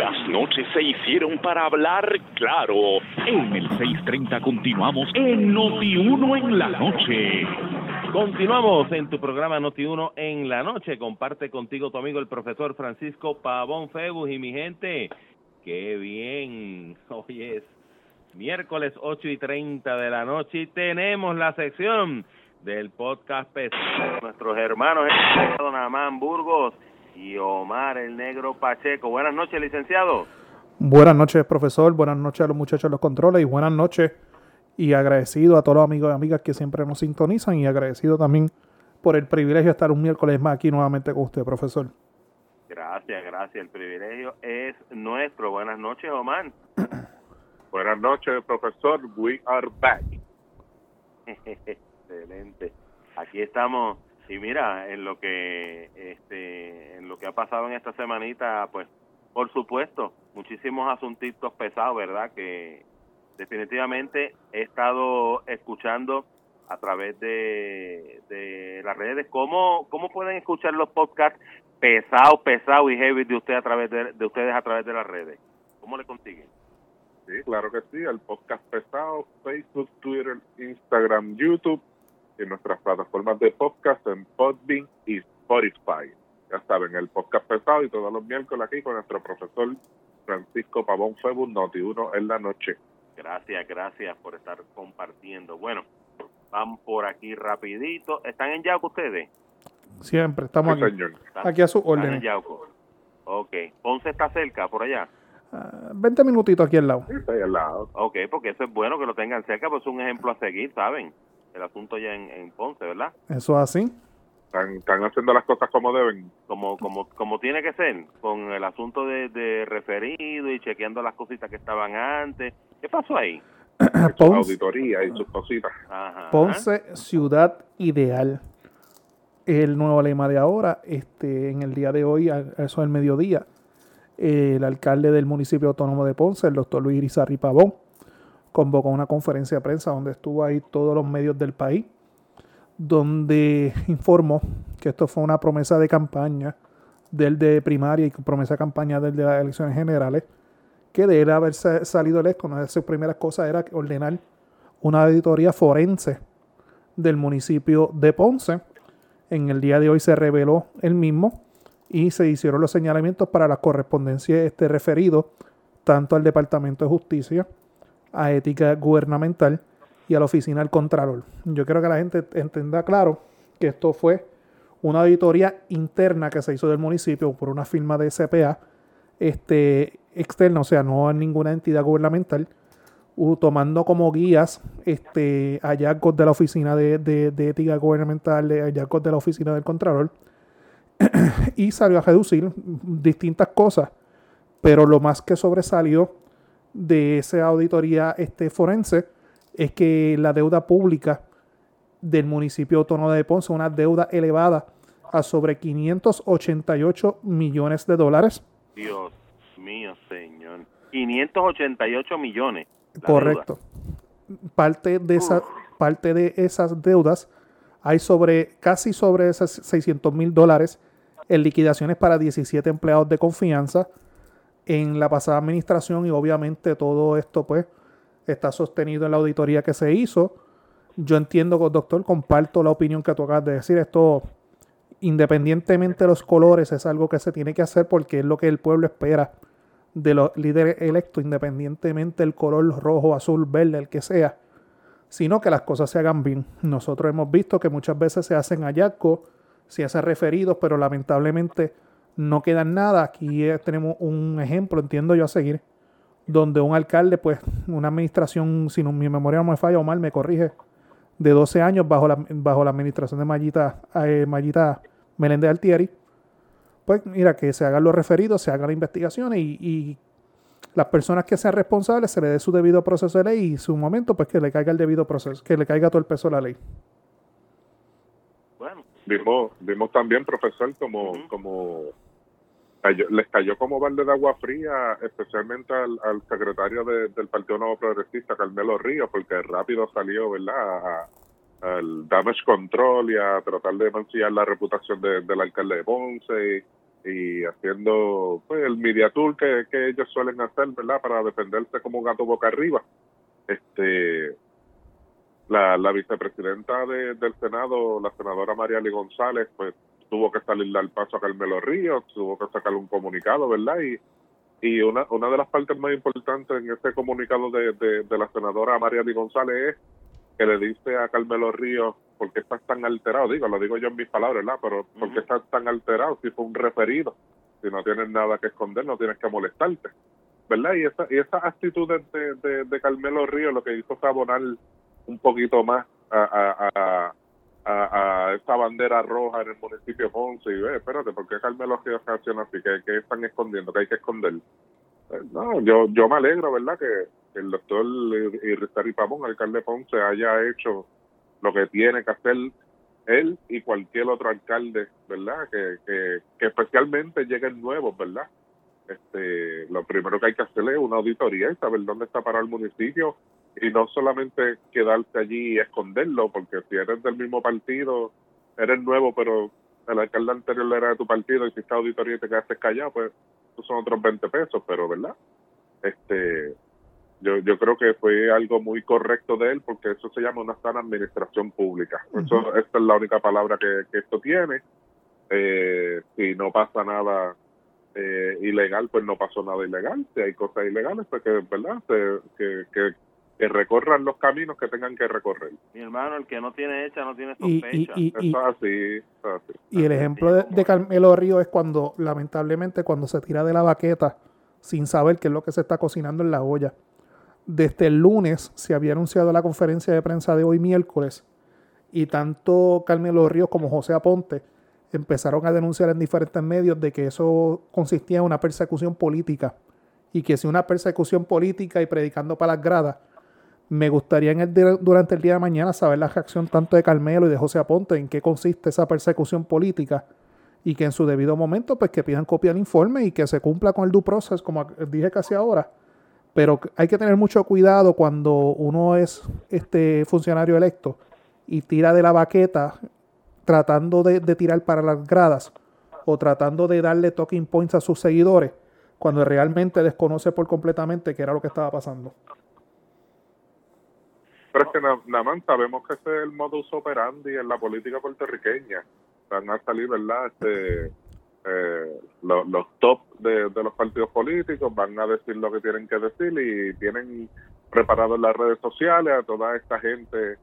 Las noches se hicieron para hablar claro. En el 630 continuamos en Noti1 en la noche. Continuamos en tu programa Noti1 en la noche. Comparte contigo tu amigo el profesor Francisco Pavón Febus y mi gente. Qué bien. Hoy es miércoles 8 y 30 de la noche y tenemos la sección del podcast nuestros hermanos Don Amán Burgos y Omar el Negro Pacheco. Buenas noches, licenciado. Buenas noches, profesor. Buenas noches a los muchachos de los controles y buenas noches y agradecido a todos los amigos y amigas que siempre nos sintonizan y agradecido también por el privilegio de estar un miércoles más aquí nuevamente con usted, profesor. Gracias, gracias. El privilegio es nuestro. Buenas noches, Omar. Buenas noches, profesor. We are back. Excelente. Aquí estamos y mira, en lo que este en lo que ha pasado en esta semanita, pues por supuesto, muchísimos asuntitos pesados, ¿verdad? Que definitivamente he estado escuchando a través de, de las redes. ¿Cómo, ¿Cómo pueden escuchar los podcasts pesados, pesados y heavy de, usted a través de, de ustedes a través de las redes? ¿Cómo le consiguen? Sí, claro que sí, el podcast pesado, Facebook, Twitter, Instagram, YouTube y nuestras plataformas de podcast en Podbean y Spotify. Ya saben, el podcast pesado y todos los miércoles aquí con nuestro profesor Francisco Pavón Febus, Noti1 en la noche. Gracias, gracias por estar compartiendo. Bueno, vamos por aquí rapidito. ¿Están en Yauco ustedes? Siempre, estamos Sí, aquí. señor. Aquí a su Están en orden. Yauco. Ok. Ponce está cerca, por allá. Ah, 20 minutitos aquí al lado. Sí, está ahí al lado. Ok, porque eso es bueno que lo tengan cerca, pues es un ejemplo a seguir, ¿saben? El asunto ya en, en Ponce, ¿verdad? Eso es así. Están, están haciendo las cosas como deben. Como, como, como tiene que ser, con el asunto de, de referido y chequeando las cositas que estaban antes. ¿Qué pasó ahí? Ponce, auditorías y sus cositas. Ajá. Ponce, ciudad ideal. El nuevo lema de ahora, este, en el día de hoy, eso del mediodía, el alcalde del municipio autónomo de Ponce, el doctor Luis Irizarry Pavón, convocó una conferencia de prensa donde estuvo ahí todos los medios del país, donde informó que esto fue una promesa de campaña del de primaria y promesa de campaña del de las elecciones generales, que de él haber sa- salido electo, una de sus primeras cosas era ordenar una auditoría forense del municipio de Ponce. En el día de hoy se reveló el mismo y se hicieron los señalamientos para la correspondencia este referido tanto al Departamento de Justicia, a Ética Gubernamental y a la Oficina del Contralor. Yo quiero que la gente entienda claro que esto fue una auditoría interna que se hizo del municipio por una firma de CPA este, externa, o sea, no en ninguna entidad gubernamental, tomando como guías este, hallazgos de la Oficina de, de- Ética Gubernamental, hallazgos de la Oficina del Contralor, y salió a reducir distintas cosas, pero lo más que sobresalió de esa auditoría este, forense es que la deuda pública del municipio autónomo de Ponce, una deuda elevada a sobre 588 millones de dólares. Dios mío, señor. 588 millones. Correcto. Parte de, esa, parte de esas deudas hay sobre casi sobre esas 600 mil dólares en liquidaciones para 17 empleados de confianza en la pasada administración y obviamente todo esto pues está sostenido en la auditoría que se hizo. Yo entiendo, doctor, comparto la opinión que tú acabas de decir. Esto, independientemente de los colores, es algo que se tiene que hacer porque es lo que el pueblo espera de los líderes electos, independientemente del color rojo, azul, verde, el que sea, sino que las cosas se hagan bien. Nosotros hemos visto que muchas veces se hacen hallazgos, se hacen referidos, pero lamentablemente no quedan nada. Aquí eh, tenemos un ejemplo, entiendo yo, a seguir, donde un alcalde, pues, una administración, si no, mi memoria no me falla o mal, me corrige, de 12 años bajo la, bajo la administración de Mayita, eh, Meléndez Altieri, pues mira, que se hagan los referidos, se hagan las investigaciones y, y las personas que sean responsables se le dé su debido proceso de ley y su momento, pues que le caiga el debido proceso, que le caiga todo el peso de la ley. Vimos, vimos también, profesor, como, como cayó- les cayó como balde de agua fría, especialmente al, al secretario de- del Partido Nuevo Progresista, Carmelo Ríos, porque rápido salió, ¿verdad?, al damage control y a tratar de mancillar la reputación de- del alcalde de Ponce y haciendo pues el media tour que, que ellos suelen hacer, ¿verdad? Para defenderse como un gato boca arriba. Este la, la vicepresidenta de, del Senado, la senadora María Lee González, pues tuvo que salirle al paso a Carmelo Ríos, tuvo que sacarle un comunicado, ¿verdad? Y, y una, una de las partes más importantes en ese comunicado de, de, la senadora María Lee González es que le dice a Carmelo Ríos, ¿por qué estás tan alterado? Digo, lo digo yo en mis palabras, ¿verdad? Pero ¿por qué estás tan alterado si fue un referido? Si no tienes nada que esconder, no tienes que molestarte. ¿Verdad? Y esa, y esa actitud de, de, de Carmelo Ríos lo que hizo fue abonar un poquito más a, a, a, esa bandera roja en el municipio de Ponce y ve, espérate, ¿por qué Carmelo reacciona así? ¿Qué, están escondiendo? ¿Qué hay que esconder? Eh, no, yo, yo me alegro, ¿verdad? Que el doctor Irizarry Pamón, alcalde de Ponce, haya hecho lo que tiene que hacer él y cualquier otro alcalde, ¿verdad? Que, que, que especialmente lleguen nuevos, ¿verdad? Este, lo primero que hay que hacer es una auditoría y saber dónde está parado el municipio, y no solamente quedarte allí y esconderlo, porque si eres del mismo partido, eres nuevo, pero el alcalde anterior era de tu partido y si está auditoría y te quedaste callado, pues esos son otros 20 pesos, pero ¿verdad? Este, yo, yo creo que fue algo muy correcto de él porque eso se llama una sana administración pública. Eso, esta es la única palabra que, que esto tiene. Eh, si no pasa nada eh, ilegal, pues no pasó nada ilegal. Si hay cosas ilegales, pues que, ¿verdad? que, que que recorran los caminos que tengan que recorrer. Mi hermano, el que no tiene hecha no tiene sospecha. Y, y, así, y el ejemplo de, Carmelo Río es cuando, lamentablemente, cuando se tira de la baqueta sin saber qué es lo que se está cocinando en la olla. Desde el lunes se había anunciado la conferencia de prensa de hoy miércoles y tanto Carmelo Ríos como José Aponte empezaron a denunciar en diferentes medios de que eso consistía en una persecución política y que si una persecución política y predicando para las gradas me gustaría en el, durante el día de mañana saber la reacción tanto de Carmelo y de José Aponte en qué consiste esa persecución política y que en su debido momento pues que pidan copia del informe y que se cumpla con el due process como dije casi ahora. Pero hay que tener mucho cuidado cuando uno es este funcionario electo y tira de la baqueta tratando de, de tirar para las gradas o tratando de darle talking points a sus seguidores cuando realmente desconoce por completamente qué era lo que estaba pasando. Pero es que nada más sabemos que ese es el modus operandi en la política puertorriqueña. Van a salir, ¿verdad? Este, eh, los, top de, los partidos políticos van a decir lo que tienen que decir y tienen preparado en las redes sociales a toda esta gente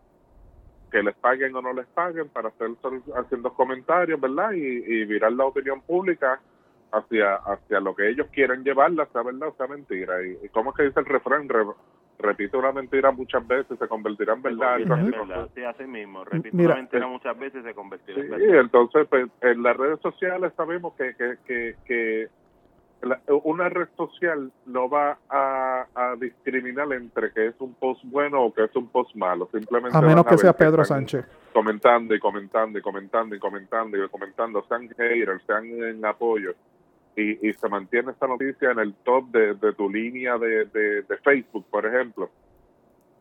que les paguen o no les paguen para hacer haciendo comentarios, ¿verdad? Y, virar la opinión pública hacia hacia lo que ellos quieren llevarla, sea verdad o sea mentira. ¿Y, y cómo es que dice el refrán? Repite una mentira muchas veces, se convertirá en verdad. Sí, así mismo. Repite una mentira eh, muchas veces, se convertirá en verdad. Sí, entonces, pues, en las redes sociales sabemos que, que, que, que una red social no va a, a, discriminar entre que es un post bueno o que es un post malo. Simplemente a menos que sea Pedro Sánchez. Comentando y comentando y comentando y comentando y comentando, sean haters, sean en apoyo y, y se mantiene esta noticia en el top de, tu línea de, de, de, Facebook, por ejemplo.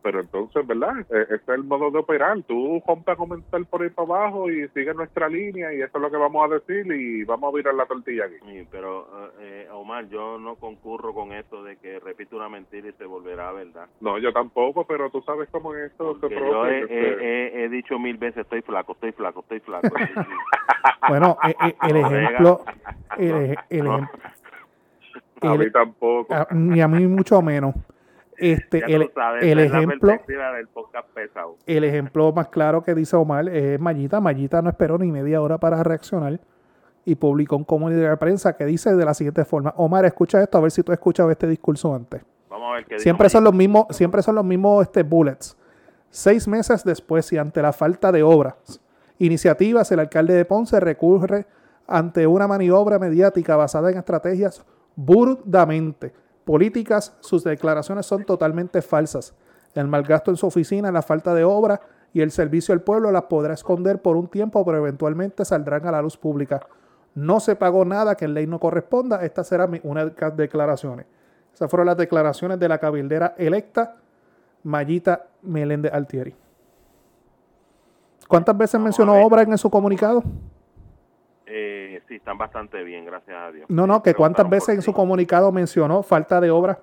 Pero entonces, ¿verdad? E, este es el modo de operar. Tú rompe a comentar por ahí para abajo y sigue nuestra línea y eso es lo que vamos a decir y vamos a virar la tortilla aquí. Sí, pero, eh, Omar, yo no concurro con esto de que repite una mentira y se volverá verdad. No, yo tampoco, pero tú sabes cómo es esto se Yo he, he, dicho mil veces, estoy flaco, estoy flaco, estoy flaco. bueno, eh, eh, el ejemplo el, a mí tampoco. ni a mí mucho menos. Este, el, el ejemplo, el ejemplo más claro que dice Omar es Mayita. Mayita no esperó ni media hora para reaccionar y publicó un comunicado de prensa que dice de la siguiente forma: Omar, escucha esto, a ver si tú escuchas este discurso antes. Vamos a ver qué siempre son los mismos, siempre son los mismos este, bullets. Seis meses después y ante la falta de obras, iniciativas, el alcalde de Ponce recurre ante una maniobra mediática basada en estrategias burdamente políticas, sus declaraciones son totalmente falsas. El malgasto en su oficina, la falta de obra y el servicio al pueblo las podrá esconder por un tiempo, pero eventualmente saldrán a la luz pública. No se pagó nada que en ley no corresponda. Estas serán unas declaraciones. Esas fueron las declaraciones de la cabildera electa Mayita Meléndez Altieri. ¿Cuántas veces mencionó obra en su comunicado? Eh, sí, están bastante bien, gracias a Dios. No, no, que cuántas veces en su comunicado mencionó falta de obra.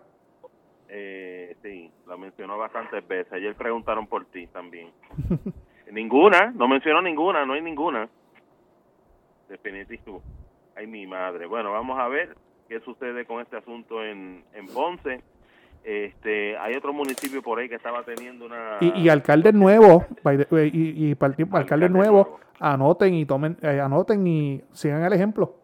Eh, sí, lo mencionó bastantes veces. Ayer preguntaron por ti también. ninguna, no mencionó ninguna, no hay ninguna. Definitivo. Ay, mi madre. Bueno, vamos a ver qué sucede con este asunto en, en Ponce. Este, hay otro municipio por ahí que estaba teniendo una... Y, y alcaldes nuevos, y, y, para el alcaldes nuevos, anoten y tomen, eh, anoten y sigan el ejemplo.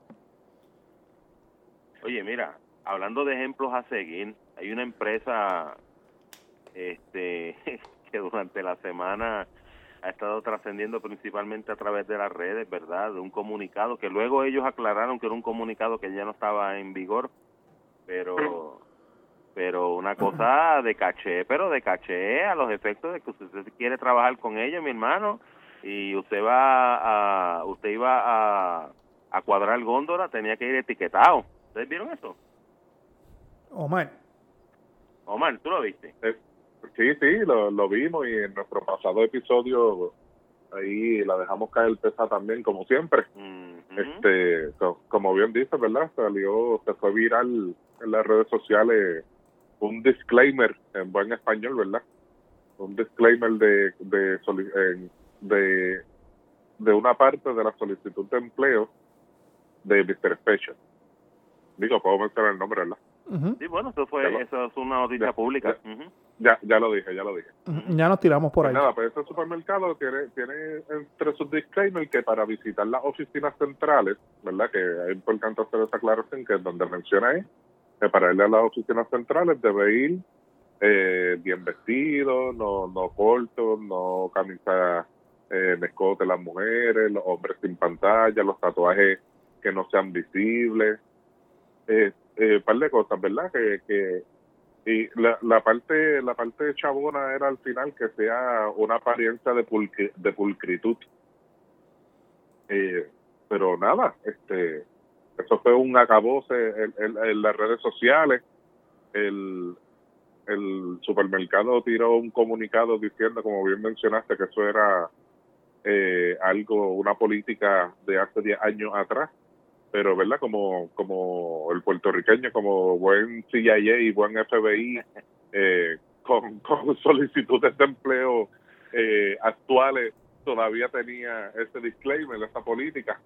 Oye, mira, hablando de ejemplos a seguir, hay una empresa este que durante la semana ha estado trascendiendo principalmente a través de las redes, ¿verdad? De un comunicado que luego ellos aclararon que era un comunicado que ya no estaba en vigor, pero pero una cosa de caché, pero de caché a los efectos de que usted quiere trabajar con ella, mi hermano, y usted va a, usted iba a, a cuadrar góndola, tenía que ir etiquetado. ¿Ustedes vieron eso? Omar. Omar, ¿tú lo viste? Eh, sí, sí, lo, lo vimos y en nuestro pasado episodio ahí la dejamos caer pesa también, como siempre. Este, como bien dice, ¿verdad? Salió, se fue viral en las redes sociales un disclaimer en buen español, ¿verdad? Un disclaimer de de, de, de una parte de la solicitud de empleo de Mr. Special. Digo, puedo mencionar el nombre, ¿verdad? Sí, bueno, eso fue eso es una noticia pública. Ya, ya lo dije, ya lo dije. Ya nos tiramos por pues ahí. Nada, pues este supermercado tiene, tiene entre sus disclaimers que para visitar las oficinas centrales, ¿verdad? Que es importante hacer esa aclaración que donde menciona es que para a las oficinas centrales debe ir eh, bien vestido, no, no corto, no camisa eh, escote las mujeres, los hombres sin pantalla, los tatuajes que no sean visibles, eh, eh, par de cosas, ¿verdad? Que, que y la, la parte la parte chabona era al final que sea una apariencia de, de pulcritud. Eh, pero nada, este eso fue un acabose en, las redes sociales. El, el supermercado tiró un comunicado diciendo, como bien mencionaste, que eso era eh, algo, una política de hace 10 años atrás, pero verdad como como el puertorriqueño como buen CIA y buen FBI eh, con, con, solicitudes de empleo eh, actuales todavía tenía ese disclaimer esa política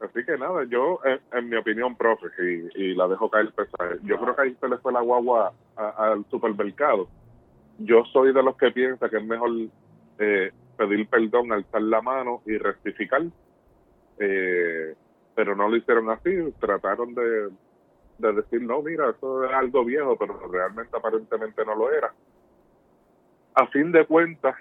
así que nada yo en, mi opinión profe y, y la dejo caer pesada yo creo que ahí se le fue la guagua al supermercado yo soy de los que piensa que es mejor eh, pedir perdón alzar la mano y rectificar eh, pero no lo hicieron así, trataron de, de decir, no, mira, eso es algo viejo, pero realmente aparentemente no lo era. A fin de cuentas,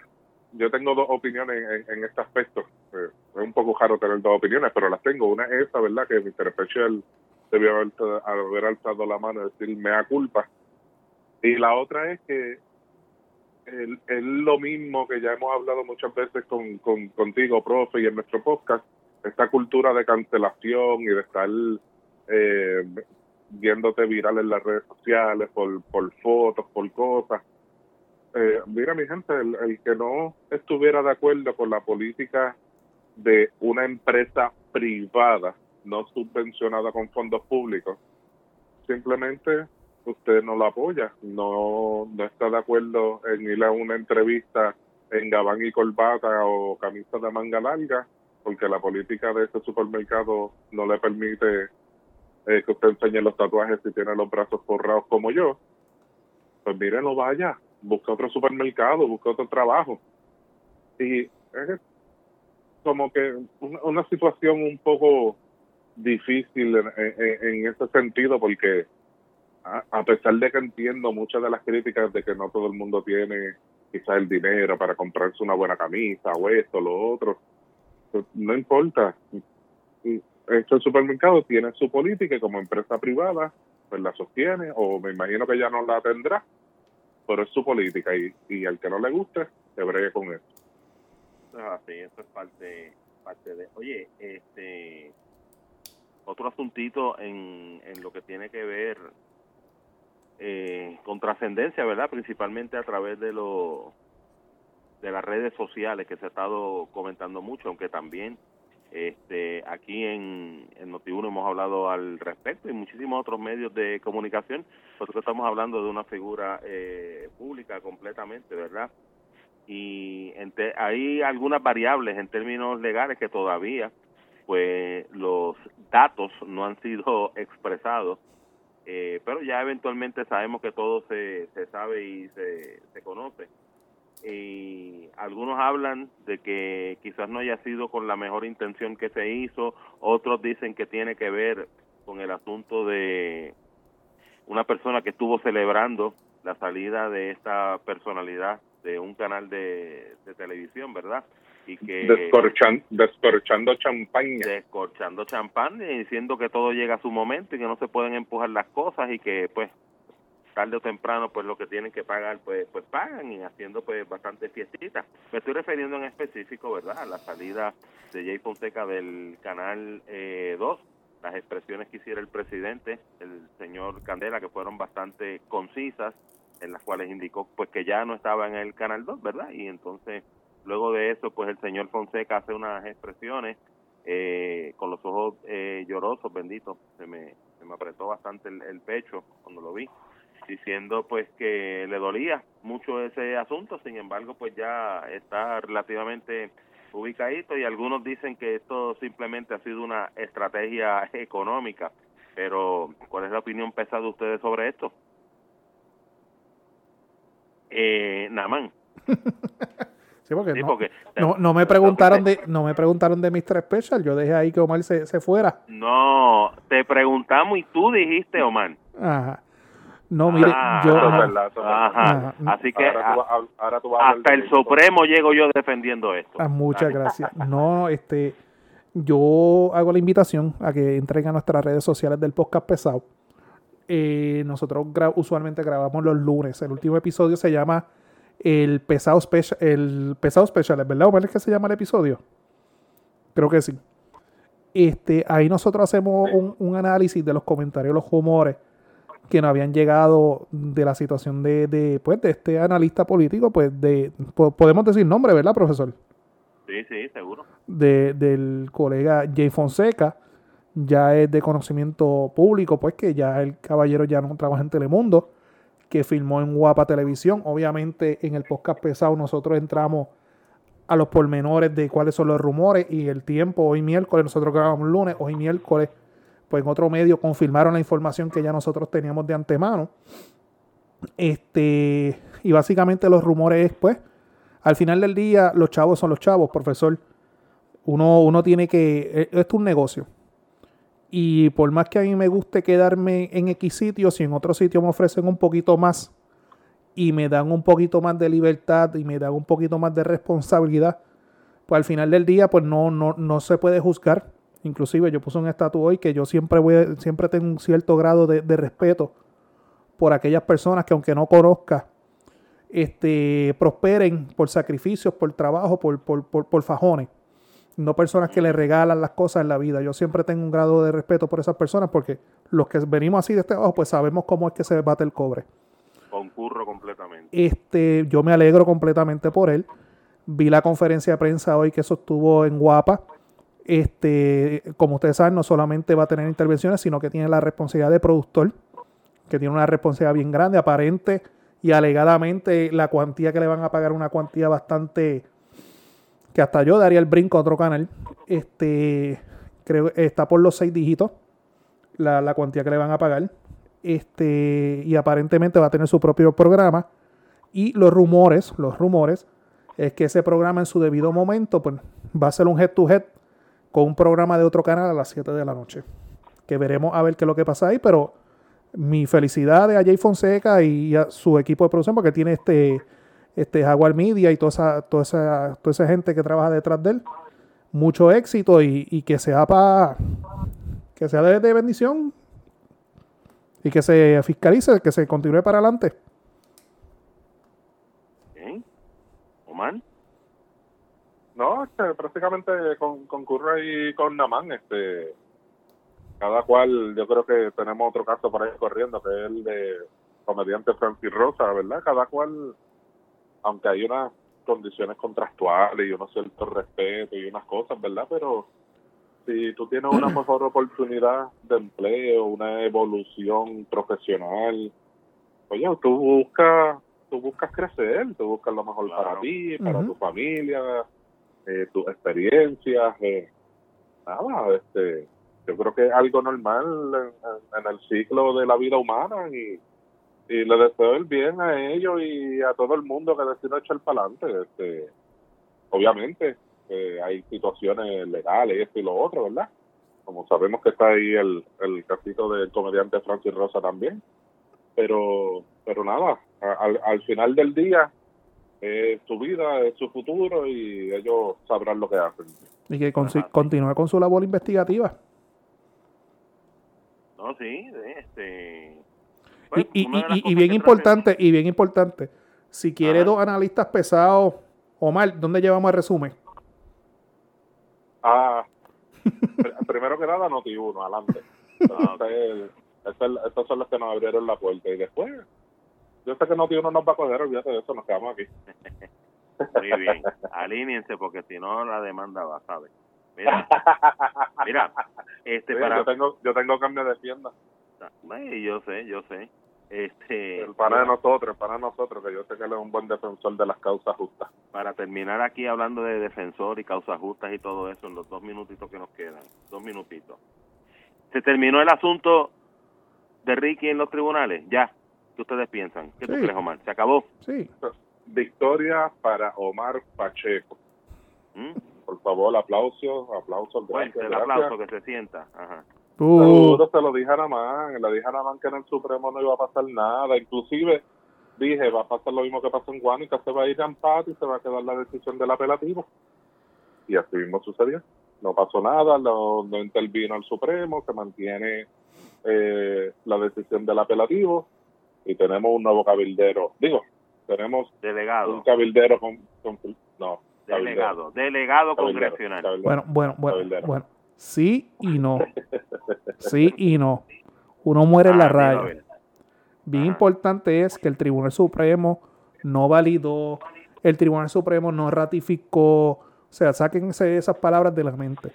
yo tengo dos opiniones en, este aspecto. Eh, es un poco raro tener dos opiniones, pero las tengo. Una es esa, ¿verdad? Que Mr. Special debió haber, haber alzado la mano y decir, me da culpa. Y la otra es que es lo mismo que ya hemos hablado muchas veces con, con, contigo, profe, y en nuestro podcast, esta cultura de cancelación y de estar eh, viéndote viral en las redes sociales por, por fotos, por cosas. Eh, mira, mi gente, el, que no estuviera de acuerdo con la política de una empresa privada, no subvencionada con fondos públicos, simplemente usted no la apoya, no, no está de acuerdo en ir a una entrevista en gabán y corbata o camisa de manga larga, porque la política de este supermercado no le permite eh, que usted enseñe los tatuajes si tiene los brazos forrados como yo, pues mire, no vaya, busque otro supermercado, busque otro trabajo. Y es como que una, situación un poco difícil en, ese sentido, porque a, pesar de que entiendo muchas de las críticas de que no todo el mundo tiene quizás el dinero para comprarse una buena camisa o esto, lo otro, pues, no importa. Este supermercado tiene su política y como empresa privada, pues la sostiene, o me imagino que ya no la tendrá, pero es su política y, al que no le guste, se bregue con eso. así, eso es parte, parte de... Oye, este otro asuntito en, en lo que tiene que ver eh, con trascendencia, ¿verdad? Principalmente a través de los de las redes sociales que se ha estado comentando mucho, aunque también Este, aquí en, en Noti1 hemos hablado al respecto y muchísimos otros medios de comunicación, porque estamos hablando de una figura eh, pública completamente, ¿verdad? Y hay algunas variables en términos legales que todavía, pues los datos no han sido expresados, eh, pero ya eventualmente sabemos que todo se, se sabe y se, se conoce y algunos hablan de que quizás no haya sido con la mejor intención que se hizo, otros dicen que tiene que ver con el asunto de una persona que estuvo celebrando la salida de esta personalidad de un canal de, televisión, ¿verdad? Y que descorchando champaña. Descorchando champán y diciendo que todo llega a su momento y que no se pueden empujar las cosas y que pues tarde o temprano pues lo que tienen que pagar pues pues pagan y haciendo pues bastante fiestitas. Me estoy refiriendo en específico, ¿verdad?, a la salida de Jay Fonseca del canal 2, eh, las expresiones que hiciera el presidente, el señor Candela, que fueron bastante concisas, en las cuales indicó pues que ya no estaba en el canal 2, ¿verdad? Y entonces luego de eso pues el señor Fonseca hace unas expresiones eh, con los ojos eh, llorosos, bendito, se me, se me apretó bastante el pecho cuando lo vi diciendo pues que le dolía mucho ese asunto, sin embargo pues ya está relativamente ubicadito y algunos dicen que esto simplemente ha sido una estrategia económica, pero ¿cuál es la opinión pesada de ustedes sobre esto? Eh, Namán. Sí, porque, no, no, me preguntaron de no me preguntaron de Mr. Special, yo dejé ahí que Omar se, se fuera. No, te preguntamos y tú dijiste Omar. Ajá. No, mire, ah, yo... Ajá. Así que hasta el Supremo llego yo defendiendo esto. Ah, muchas gracias. No, este, yo hago la invitación a que entren a nuestras redes sociales del podcast pesado. Eh, nosotros usualmente grabamos los lunes. El último episodio se llama el pesado special, el pesado special, ¿verdad? ¿O es que se llama el episodio? Creo que sí. Este, ahí nosotros hacemos un, un análisis de los comentarios, los humores que no habían llegado de la situación de, de, pues, de este analista político, pues de, podemos decir nombre, ¿verdad, profesor? Sí, sí, seguro. De, del colega Jay Fonseca, ya es de conocimiento público, pues que ya el caballero ya no trabaja en Telemundo, que filmó en Guapa Televisión. Obviamente en el podcast pesado nosotros entramos a los pormenores de cuáles son los rumores y el tiempo. Hoy miércoles, nosotros grabamos lunes, hoy miércoles pues en otro medio confirmaron la información que ya nosotros teníamos de antemano. Este, y básicamente los rumores es, pues, al final del día, los chavos son los chavos, profesor. Uno, uno tiene que. E, esto es un negocio. Y por más que a mí me guste quedarme en X sitio, si en otro sitio me ofrecen un poquito más y me dan un poquito más de libertad y me dan un poquito más de responsabilidad, pues al final del día, pues no, no, no se puede juzgar Inclusive yo puse un estatus hoy que yo siempre voy, siempre tengo un cierto grado de, respeto por aquellas personas que aunque no conozca, este, prosperen por sacrificios, por trabajo, por, por, por, fajones. No personas que le regalan las cosas en la vida. Yo siempre tengo un grado de respeto por esas personas porque los que venimos así de este abajo, pues sabemos cómo es que se bate el cobre. Concurro completamente. Este, yo me alegro completamente por él. Vi la conferencia de prensa hoy que sostuvo en Guapa este, como ustedes saben, no solamente va a tener intervenciones, sino que tiene la responsabilidad de productor, que tiene una responsabilidad bien grande, aparente y alegadamente la cuantía que le van a pagar una cuantía bastante que hasta yo daría el brinco a otro canal. Este creo está por los seis dígitos la, la cuantía que le van a pagar. Este, y aparentemente va a tener su propio programa. Y los rumores, los rumores, es que ese programa en su debido momento, pues va a ser un head to head con un programa de otro canal a las 7 de la noche. Que veremos a ver qué es lo que pasa ahí, pero mi felicidad a Jay Fonseca y a su equipo de producción, porque tiene este, este Jaguar Media y toda esa, toda esa, toda esa gente que trabaja detrás de él. Mucho éxito y, que sea para que sea de, bendición y que se fiscalice, que se continúe para adelante. Omar. No, este, prácticamente con, concurre ahí con Namán, este, cada cual, yo creo que tenemos otro caso por ahí corriendo, que es el de comediante Francis Rosa, ¿verdad? Cada cual, aunque hay unas condiciones contractuales y unos ciertos respeto y unas cosas, ¿verdad? Pero si tú tienes una mejor oportunidad de empleo, una evolución profesional, oye, tú buscas, tú buscas crecer, tú buscas lo mejor Claro. para ti, para tu familia, eh, tus experiencias, eh, nada, este, yo creo que es algo normal en, el ciclo de la vida humana y, y le deseo el bien a ellos y a todo el mundo que decida echar para adelante. Este, obviamente, eh, hay situaciones legales, esto y lo otro, ¿verdad? Como sabemos que está ahí el, el casito del comediante Francis Rosa también. Pero, pero nada, al, al final del día es su vida, es su futuro y ellos sabrán lo que hacen. Y que Ajá. continúe con su labor investigativa. No, sí, este... Y, pues, y- y- las bien importante, y bien importante, si quiere Ajá. dos analistas pesados, Omar, ¿dónde llevamos el resumen? Ah, pr- primero que nada, Noti1, adelante. Este- este- estos son los que nos abrieron la puerta. Y después, yo sé que Noti1 nos va a coger, olvídate de eso, nos quedamos aquí. Muy bien, alíñense porque si no la demanda va, ¿sabes? Mira, mira, este Sí, para... yo, tengo, yo tengo cambio de tienda. Ay, yo sé, yo sé. Este, El pana de nosotros, el pana de nosotros, que yo sé que él es un buen defensor de las causas justas. para terminar aquí hablando de defensor y causas justas y todo eso en los dos minutitos que nos quedan, dos minutitos. ¿Se terminó el asunto de Ricky en los tribunales? Ya. ¿Qué ustedes piensan? ¿Qué tú Sí. crees, Omar? ¿Se acabó? Sí. Victoria para Omar Pacheco. ¿Mm? Por favor, aplausos, aplausos. Gracias, el gracias. aplauso que se sienta. Ajá. Uh, Seguro se lo dije a Namán, le dije a Namán que en el Supremo no iba a pasar nada, inclusive dije va a pasar lo mismo que pasó en Guánica, se va a ir a empate y se va a quedar la decisión del apelativo. Y así mismo sucedió. No pasó nada, no, no intervino el Supremo, se mantiene eh, la decisión del apelativo y tenemos un nuevo cabildero. Digo, tenemos un Delegado, cabildero con... con- no, cabildero. delegado, delegado Cabildero, congresional. cabildero. bueno, bueno, bueno, bueno. Sí y no. Sí y no. Uno muere en la Ah, raya. Bien importante es que el Tribunal Supremo no validó, el Tribunal Supremo no ratificó, o sea, sáquense esas palabras de la mente.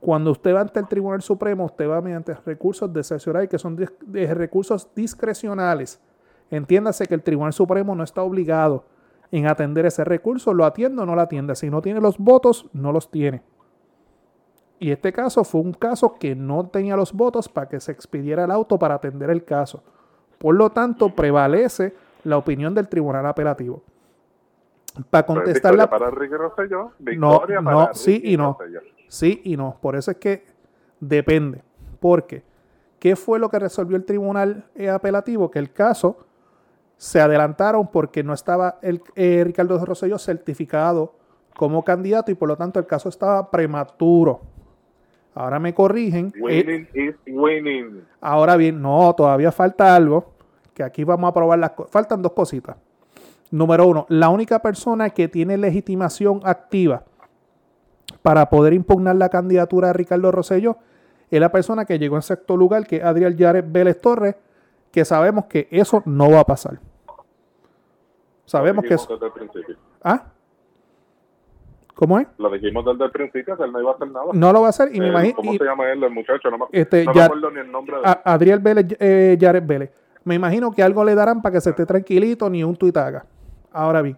Cuando usted va ante el Tribunal Supremo, usted va mediante recursos de excepcionales que son dis- recursos discrecionales. Entiéndase que el Tribunal Supremo no está obligado en atender ese recurso, lo atiende o no lo atiende. Si no tiene los votos, no los tiene. Y este caso fue un caso que no tenía los votos para que se expidiera el auto para atender el caso. Por lo tanto, prevalece la opinión del tribunal apelativo. Para Pues, contestar la... para Ricky Rosselló, No, no, para sí Ricky y no. Rosselló. Sí y no. Por eso es que depende. Porque, ¿qué fue lo que resolvió el tribunal eh, apelativo? Que el caso se adelantaron porque no estaba el, eh, Ricardo Rosselló certificado como candidato y por lo tanto el caso estaba prematuro. Ahora me corrigen. eh, Winning is winning. Ahora bien, no, todavía falta algo, que aquí vamos a probar las cosas. Faltan dos cositas. Número uno, la única persona que tiene legitimación activa para poder impugnar la candidatura de Ricardo Rosselló es la persona que llegó en sexto lugar, que es Adriel Yares Vélez Torres, que sabemos que eso no va a pasar. Sabemos que eso... ¿Ah? ¿Cómo es? Lo dijimos desde el principio que él no iba a hacer nada. No lo va a hacer y me Eh, imagino... ¿Cómo y- se llama él, el muchacho? No me, Este, no me acuerdo ni el nombre de él. a- Adriel Vélez, eh, Yaret Vélez. Me imagino que algo le darán para que se esté tranquilito, ni un tuit haga. Ahora bien,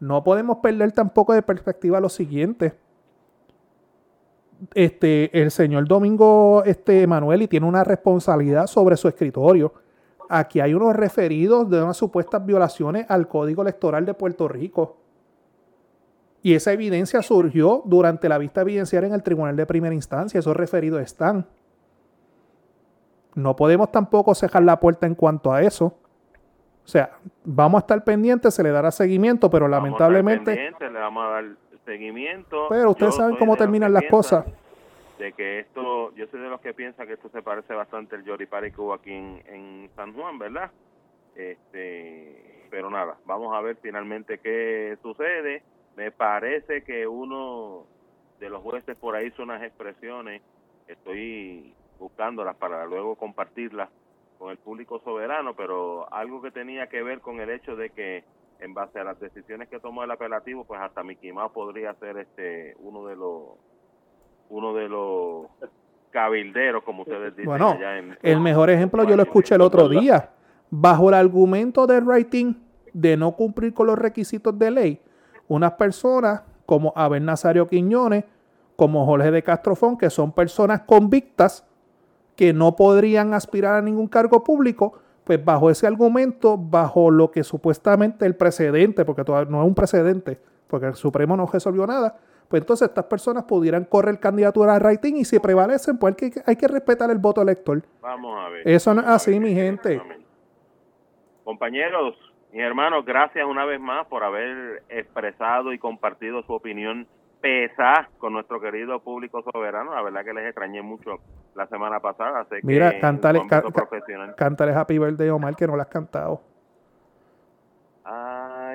no podemos perder tampoco de perspectiva lo siguiente. Este, el señor Domingo este, Emanueli tiene una responsabilidad sobre su escritorio. Aquí hay unos referidos de unas supuestas violaciones al Código Electoral de Puerto Rico. Y esa evidencia surgió durante la vista evidenciaria en el Tribunal de Primera Instancia. Esos referidos están. No podemos tampoco cejar la puerta en cuanto a eso. O sea, vamos a estar pendientes, se le dará seguimiento, pero Vamos a estar lamentablemente, le vamos a dar seguimiento. pero ustedes Yo saben cómo terminan las cosas. De que esto, yo soy de los que piensan que esto se parece bastante al Jory Party que aquí en, en San Juan, ¿verdad? Este, pero nada, vamos a ver finalmente qué sucede. Me parece que uno de los jueces por ahí hizo unas expresiones, estoy buscándolas para luego compartirlas con el público soberano, pero algo que tenía que ver con el hecho de que en base a las decisiones que tomó el apelativo, pues hasta Mickey Mouse podría ser este uno de los uno de los cabilderos, como ustedes dicen Bueno, allá en... el mejor ejemplo yo lo escuché el otro día. Bajo el argumento de rating de no cumplir con los requisitos de ley, unas personas como Abel Nazario Quiñones, como Jorge de Castrofón, que son personas convictas que no podrían aspirar a ningún cargo público, pues bajo ese argumento, bajo lo que supuestamente el precedente, porque todavía no es un precedente, porque el Supremo no resolvió nada, pues entonces estas personas pudieran correr candidatura a rating y si prevalecen, pues hay que, hay que respetar el voto elector. Vamos a ver. Eso no es así, ver mi gente. Compañeros, mis hermanos, gracias una vez más por haber expresado y compartido su opinión pesada con nuestro querido público soberano. La verdad que les extrañé mucho la semana pasada. Sé Mira, que cántale, cántale Happy Birthday Omar que no lo has cantado.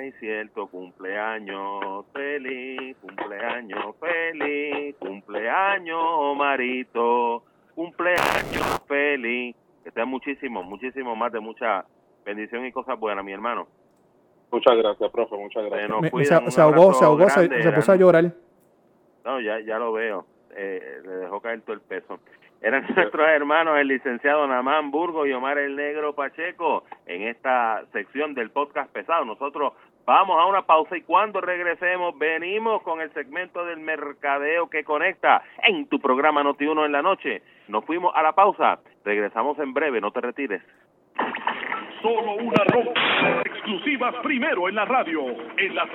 Ay, cierto, cumpleaños feliz, cumpleaños feliz, cumpleaños Marito, cumpleaños feliz. Que sea muchísimo, muchísimo más de mucha bendición y cosas buenas, mi hermano. Muchas gracias, profe, muchas gracias. nos Me- cuidan, se, ahogó, se ahogó, se, grande, se puso a llorar. No, ya, ya lo veo. Eh, le dejó caer todo el peso. Eran nuestros hermanos, el licenciado Namán Burgo y Omar el Negro Pacheco, en esta sección del podcast pesado. Nosotros vamos a una pausa y cuando regresemos venimos con el segmento del mercadeo que conecta en tu programa Noti1 en la noche. Nos fuimos a la pausa. Regresamos en breve, no te retires. Solo una ronda. Exclusivas primero en la radio. En las